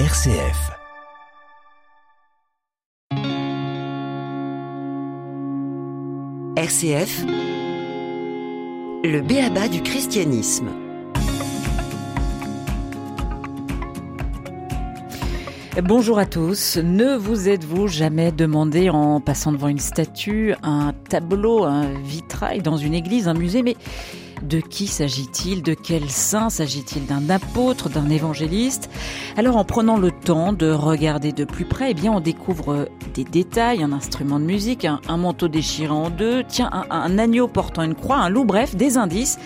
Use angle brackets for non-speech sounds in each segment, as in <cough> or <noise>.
RCF. RCF, le béaba du christianisme. Bonjour à tous. Ne vous êtes-vous jamais demandé en passant devant une statue, un tableau, un vitrail dans une église, un musée, mais de qui s'agit-il? De quel saint s'agit-il? D'un apôtre? D'un évangéliste? Alors en prenant le temps de regarder de plus près, eh bien on découvre des détails, un instrument de musique, un, manteau déchiré en deux, tiens, un agneau portant une croix, un loup, bref, des indices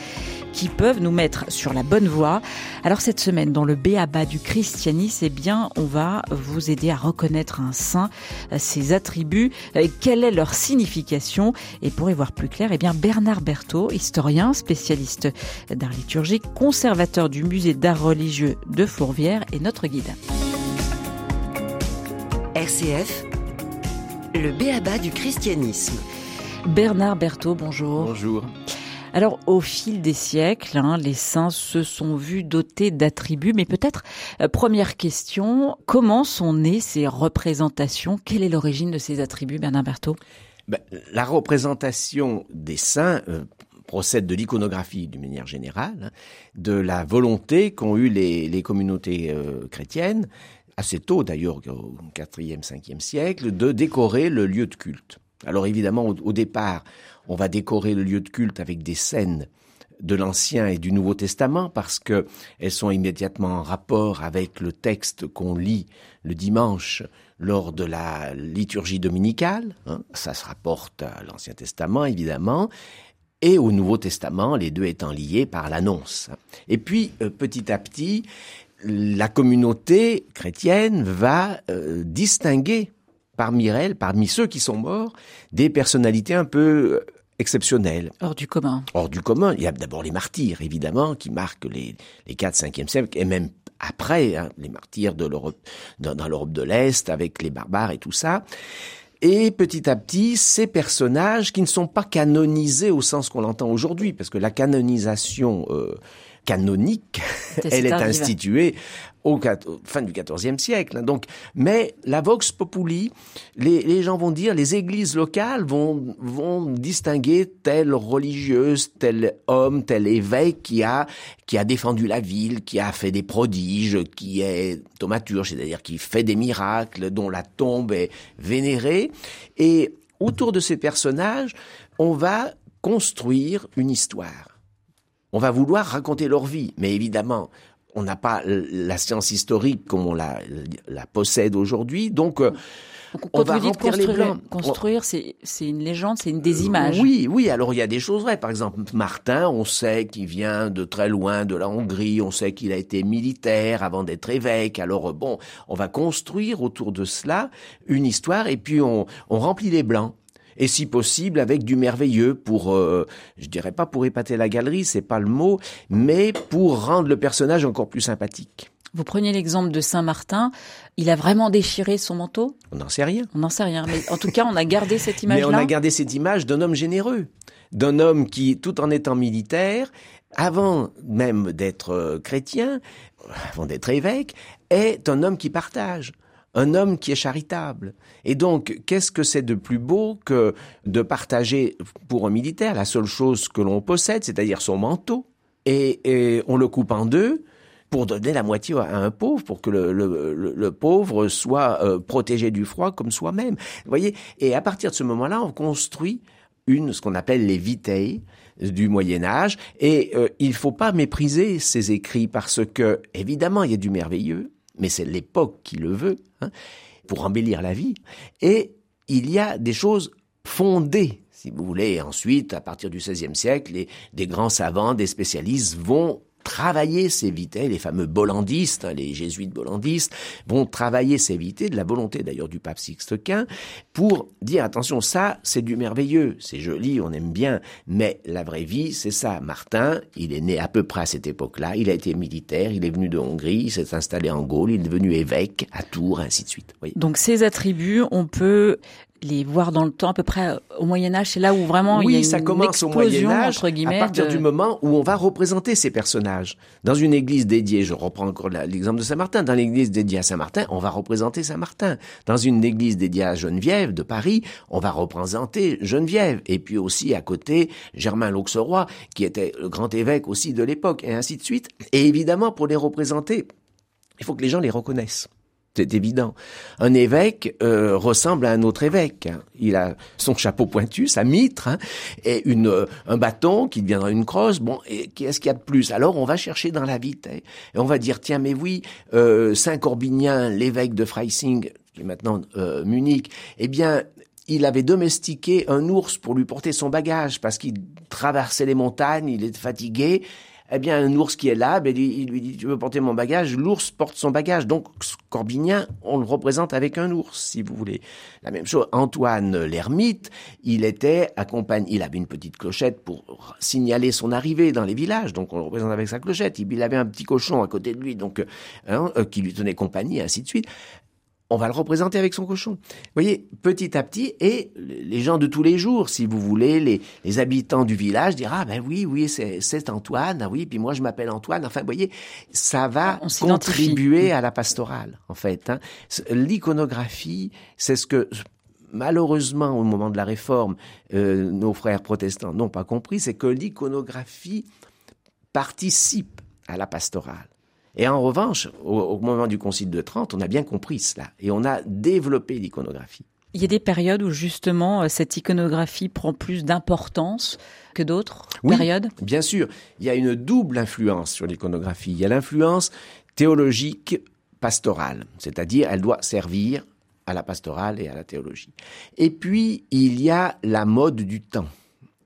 qui peuvent nous mettre sur la bonne voie. Alors cette semaine, dans le Béaba du christianisme, eh bien, on va vous aider à reconnaître un saint, ses attributs, euh, quelle est leur signification. Et pour y voir plus clair, eh bien, Bernard Berthaud, historien, spécialiste d'art liturgique, conservateur du musée d'art religieux de Fourvière, est notre guide. RCF, le Béaba du christianisme. Bernard Berthaud, bonjour. Bonjour. Alors, au fil des siècles, hein, les saints se sont vus dotés d'attributs, mais peut-être, euh, première question, comment sont nées ces représentations? Quelle est l'origine de ces attributs, Bernard Berthaud? Ben, La représentation des saints euh, procède de l'iconographie d'une manière générale, hein, de la volonté qu'ont eu les, communautés euh, chrétiennes, assez tôt d'ailleurs, au 4e, 5e siècle, de décorer le lieu de culte. Alors évidemment, au départ, on va décorer le lieu de culte avec des scènes de l'Ancien et du Nouveau Testament parce que elles sont immédiatement en rapport avec le texte qu'on lit le dimanche lors de la liturgie dominicale. Hein. Ça se rapporte à l'Ancien Testament, évidemment, et au Nouveau Testament, les deux étant liés par l'annonce. Et puis, euh, petit à petit, la communauté chrétienne va euh, distinguer parmi elles, parmi ceux qui sont morts, des personnalités un peu euh, exceptionnel. Hors du commun. Hors du commun. Il y a d'abord les martyrs, évidemment, qui marquent les, les 4 5e siècle, et même après, hein, les martyrs de l'Europe, dans, dans l'Europe de l'Est, avec les barbares et tout ça. Et petit à petit, ces personnages qui ne sont pas canonisés au sens qu'on l'entend aujourd'hui, parce que la canonisation euh, canonique, elle est instituée au, fin du XIVe siècle. Donc, mais la vox populi, les, gens vont dire, les églises locales vont, vont distinguer telle religieuse, tel homme, tel évêque qui a, qui a défendu la ville, qui a fait des prodiges, qui est thaumaturge, c'est-à-dire qui fait des miracles, dont la tombe est vénérée. Et autour de ces personnages, on va construire une histoire on va vouloir raconter leur vie. Mais évidemment, on n'a pas la science historique comme on la, possède aujourd'hui. Donc, euh, on va remplir les blancs. Construire, c'est une légende, c'est une des images. Oui, oui. Alors il y a des choses vraies. Par exemple, Martin, on sait qu'il vient de très loin, de la Hongrie. On sait qu'il a été militaire avant d'être évêque. Alors bon, on va construire autour de cela une histoire et puis on, on remplit les blancs et si possible avec du merveilleux pour, euh, je dirais pas pour épater la galerie, c'est pas le mot, mais pour rendre le personnage encore plus sympathique. Vous preniez l'exemple de Saint-Martin, il a vraiment déchiré son manteau? On n'en sait rien. On n'en sait rien, mais en tout cas, on a gardé <laughs> cette image-là. Mais on a gardé cette image d'un homme généreux, d'un homme qui, tout en étant militaire, avant même d'être euh, chrétien, avant d'être évêque, est un homme qui partage un homme qui est charitable. Et donc, qu'est-ce que c'est de plus beau que de partager pour un militaire la seule chose que l'on possède, c'est-à-dire son manteau, et, on le coupe en deux pour donner la moitié à un pauvre, pour que le, pauvre soit euh, protégé du froid comme soi-même. Vous voyez Et à partir de ce moment-là, on construit une, ce qu'on appelle les vitae du Moyen Âge, et euh, il ne faut pas mépriser ces écrits parce que, évidemment, il y a du merveilleux, mais c'est l'époque qui le veut, hein, pour embellir la vie. Et il y a des choses fondées, si vous voulez. Ensuite, à partir du XVIe siècle, les, des grands savants, des spécialistes vont travailler vités, les fameux bollandistes, les jésuites bollandistes, vont travailler vités, de la volonté d'ailleurs du pape Sixte Quint, pour dire attention, ça c'est du merveilleux, c'est joli, on aime bien, mais la vraie vie c'est ça. Martin, il est né à peu près à cette époque-là, il a été militaire, il est venu de Hongrie, il s'est installé en Gaule, il est devenu évêque à Tours, ainsi de suite. Donc ces attributs, on peut les voir dans le temps, à peu près euh, au Moyen Âge, c'est là où vraiment oui, il y a une ça commence au Moyen Âge, entre guillemets, à partir de... du moment où on va représenter ces personnages. Dans une église dédiée, je reprends encore l'exemple de Saint-Martin, dans l'église dédiée à Saint-Martin, on va représenter Saint-Martin. Dans une église dédiée à Geneviève de Paris, on va représenter Geneviève. Et puis aussi à côté, Germain l'Auxerrois, qui était le grand évêque aussi de l'époque, et ainsi de suite. Et évidemment, pour les représenter, il faut que les gens les reconnaissent. C'est évident. Un évêque euh, ressemble à un autre évêque. Hein. Il a son chapeau pointu, sa mitre, hein, et une, euh, un bâton qui deviendra une crosse. Bon, qu'est-ce qu'il y a de plus? Alors on va chercher dans la vie, et on va dire tiens, mais oui, euh, Saint Corbinien, l'évêque de Freising, qui est maintenant Munich, eh bien, il avait domestiqué un ours pour lui porter son bagage parce qu'il traversait les montagnes, il était fatigué eh bien, un ours qui est là, ben, il lui dit, tu veux porter mon bagage? L'ours porte son bagage. Donc, Corbinien, on le représente avec un ours, si vous voulez. La même chose, Antoine l'ermite, il était accompagné, il avait une petite clochette pour signaler son arrivée dans les villages, donc on le représente avec sa clochette. Il avait un petit cochon à côté de lui, donc hein, euh, qui lui tenait compagnie, ainsi de suite on va le représenter avec son cochon. Vous voyez, petit à petit, et les gens de tous les jours, si vous voulez, les, habitants du village diront, ah ben oui, oui, c'est Antoine, ah oui, puis moi je m'appelle Antoine. Enfin, vous voyez, ça va contribuer à la pastorale, en fait. Hein. L'iconographie, c'est ce que malheureusement, au moment de la réforme, euh, nos frères protestants n'ont pas compris, c'est que l'iconographie participe à la pastorale. Et en revanche, au, moment du Concile de Trente, on a bien compris cela et on a développé l'iconographie. Il y a des périodes où justement euh, cette iconographie prend plus d'importance que d'autres oui, périodes? Bien sûr, il y a une double influence sur l'iconographie. Il y a l'influence théologique pastorale, c'est-à-dire elle doit servir à la pastorale et à la théologie. Et puis, il y a la mode du temps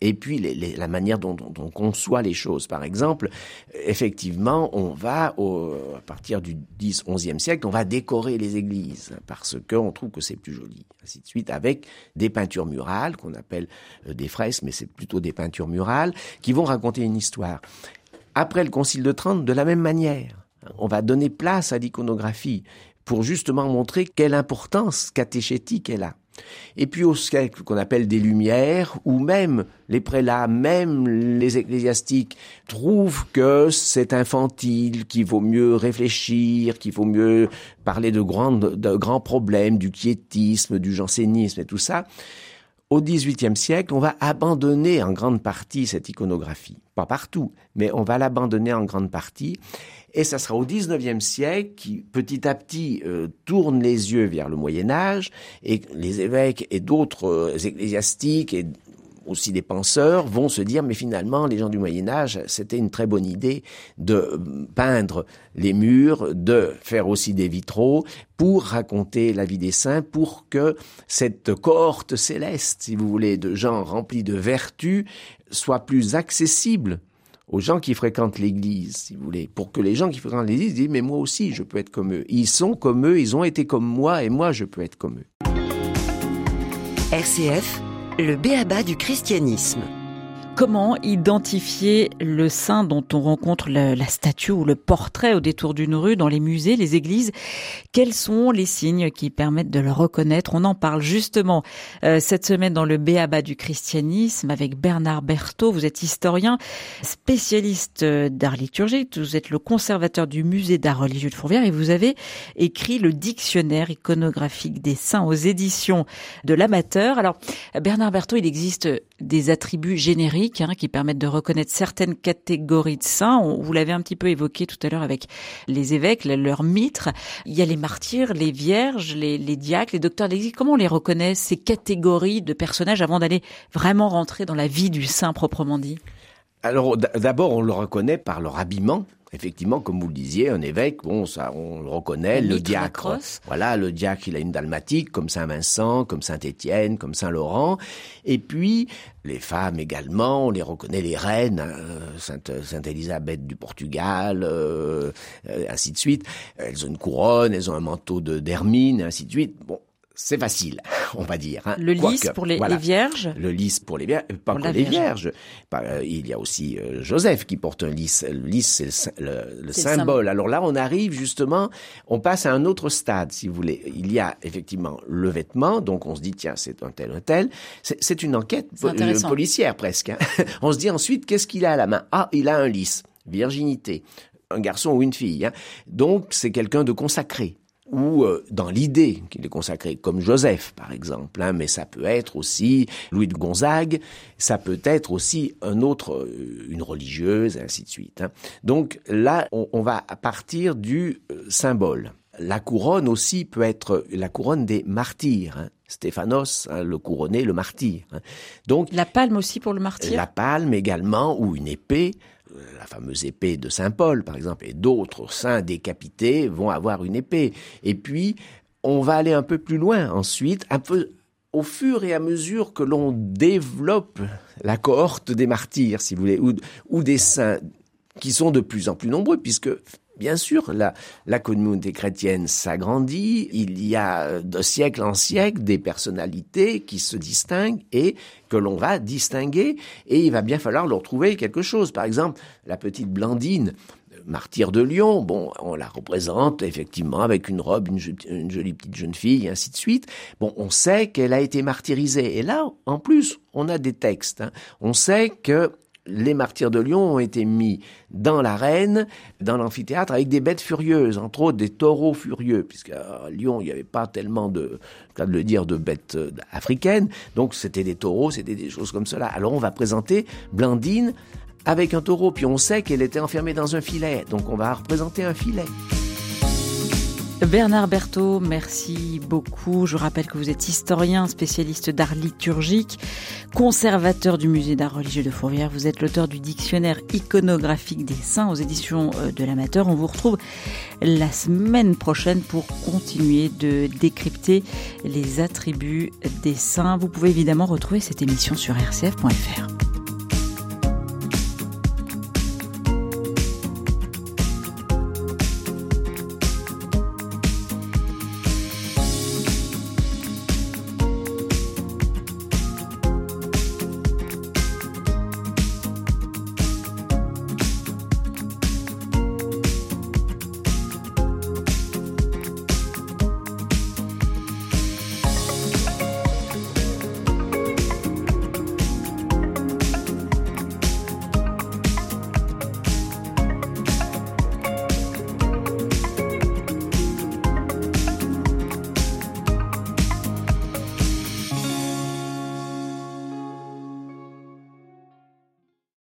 et puis la manière dont, on conçoit les choses. Par exemple, effectivement, on va, à partir du 10, 11e siècle, on va décorer les églises parce qu'on trouve que c'est plus joli, ainsi de suite, avec des peintures murales qu'on appelle euh, des fresques, mais c'est plutôt des peintures murales qui vont raconter une histoire. Après le Concile de Trente, de la même manière, on va donner place à l'iconographie pour justement montrer quelle importance catéchétique elle a. Et puis au siècle qu'on appelle des Lumières, où même les prélats, même les ecclésiastiques trouvent que c'est infantile, qu'il vaut mieux réfléchir, qu'il vaut mieux parler de, de grands problèmes, du quiétisme, du jansénisme et tout ça. Au XVIIIe siècle, on va abandonner en grande partie cette iconographie. Pas partout, mais on va l'abandonner en grande partie. Et ça sera au XIXe siècle qui, petit à petit, euh, tourne les yeux vers le Moyen Âge, et les évêques et d'autres euh, ecclésiastiques et aussi des penseurs vont se dire mais finalement les gens du Moyen Âge c'était une très bonne idée de euh, peindre les murs, de faire aussi des vitraux pour raconter la vie des saints, pour que cette cohorte céleste, si vous voulez, de gens remplis de vertus soit plus accessible aux gens qui fréquentent l'Église, si vous voulez, pour que les gens qui fréquentent l'Église disent mais moi aussi je peux être comme eux. Ils sont comme eux, ils ont été comme moi et moi je peux être comme eux. RCF, le béaba du christianisme. Comment identifier le saint dont on rencontre la, statue ou le portrait au détour d'une rue, dans les musées, les églises? Quels sont les signes qui permettent de le reconnaître? On en parle justement euh, cette semaine dans le Béaba du christianisme avec Bernard Berthaud. Vous êtes historien, spécialiste d'art liturgique. Vous êtes le conservateur du musée d'art religieux de Fourvière et vous avez écrit le dictionnaire iconographique des saints aux éditions de l'amateur. Alors, Bernard Berthaud, il existe des attributs génériques Hein, qui permettent de reconnaître certaines catégories de saints. vous l'avez un petit peu évoqué tout à l'heure avec les évêques, leurs mitres. Il y a les martyrs, les vierges, les, diacres, les docteurs d'Église. Comment on les reconnaît, ces catégories de personnages, avant d'aller vraiment rentrer dans la vie du saint proprement dit? Alors d'abord, on le reconnaît par leur habillement, effectivement, comme vous le disiez, un évêque, bon, ça, on le reconnaît, le diacre. Voilà, le diacre, il a une dalmatique, comme Saint Vincent, comme Saint Étienne, comme Saint Laurent. Et puis, les femmes également, on les reconnaît, les reines, euh, Sainte, Sainte Élisabeth du Portugal, euh, euh, ainsi de suite. Elles ont une couronne, elles ont un manteau de d'hermine, ainsi de suite. Bon, c'est facile, <laughs> on va dire. Hein. Le lys pour les, vierges Le lys pour les vierges, pas pour les vierges. Euh, il y a aussi euh, Joseph qui porte un lys. Le lys, c'est le, symbole. Alors là, on arrive justement, on passe à un autre stade, si vous voulez. Il y a effectivement le vêtement, donc on se dit, tiens, c'est un tel, un tel. C'est une enquête euh, policière presque. Hein. <laughs> on se dit ensuite, qu'est-ce qu'il a à la main? Ah, il a un lys, virginité un garçon ou une fille. Hein. Donc c'est quelqu'un de consacré ou euh, dans l'idée qu'il est consacré, comme Joseph par exemple, hein, mais ça peut être aussi Louis de Gonzague, ça peut être aussi un autre, euh, une religieuse, et ainsi de suite. Hein. Donc là, on, va partir du euh, symbole. La couronne aussi peut être la couronne des martyrs. Hein. Stéphanos, hein, le couronné, le martyr. Donc la palme aussi pour le martyr. La palme également ou une épée la fameuse épée de Saint Paul, par exemple, et d'autres saints décapités vont avoir une épée. Et puis, on va aller un peu plus loin ensuite, un peu au fur et à mesure que l'on développe la cohorte des martyrs, si vous voulez, ou, ou des saints qui sont de plus en plus nombreux, puisque Bien sûr, la, la communauté chrétienne s'agrandit, il y a de siècle en siècle des personnalités qui se distinguent et que l'on va distinguer, et il va bien falloir leur trouver quelque chose. Par exemple, la petite Blandine, martyr de Lyon, bon, on la représente effectivement avec une robe, une, jolie petite jeune fille, ainsi de suite. Bon, on sait qu'elle a été martyrisée. Et là, en plus, on a des textes. Hein. On sait que les martyrs de Lyon ont été mis dans l'arène, dans l'amphithéâtre, avec des bêtes furieuses, entre autres des taureaux furieux, puisqu'à Lyon, il n'y avait pas tellement de le dire, de bêtes euh, africaines. Donc c'était des taureaux, c'était des choses comme cela. Alors on va présenter Blandine avec un taureau, puis on sait qu'elle était enfermée dans un filet. Donc on va représenter un filet. Bernard Berthaud, merci beaucoup. Je rappelle que vous êtes historien, spécialiste d'art liturgique, conservateur du musée d'art religieux de Fourvière. Vous êtes l'auteur du dictionnaire iconographique des saints aux éditions euh, de l'amateur. On vous retrouve la semaine prochaine pour continuer de décrypter les attributs des saints. Vous pouvez évidemment retrouver cette émission sur rcf.fr.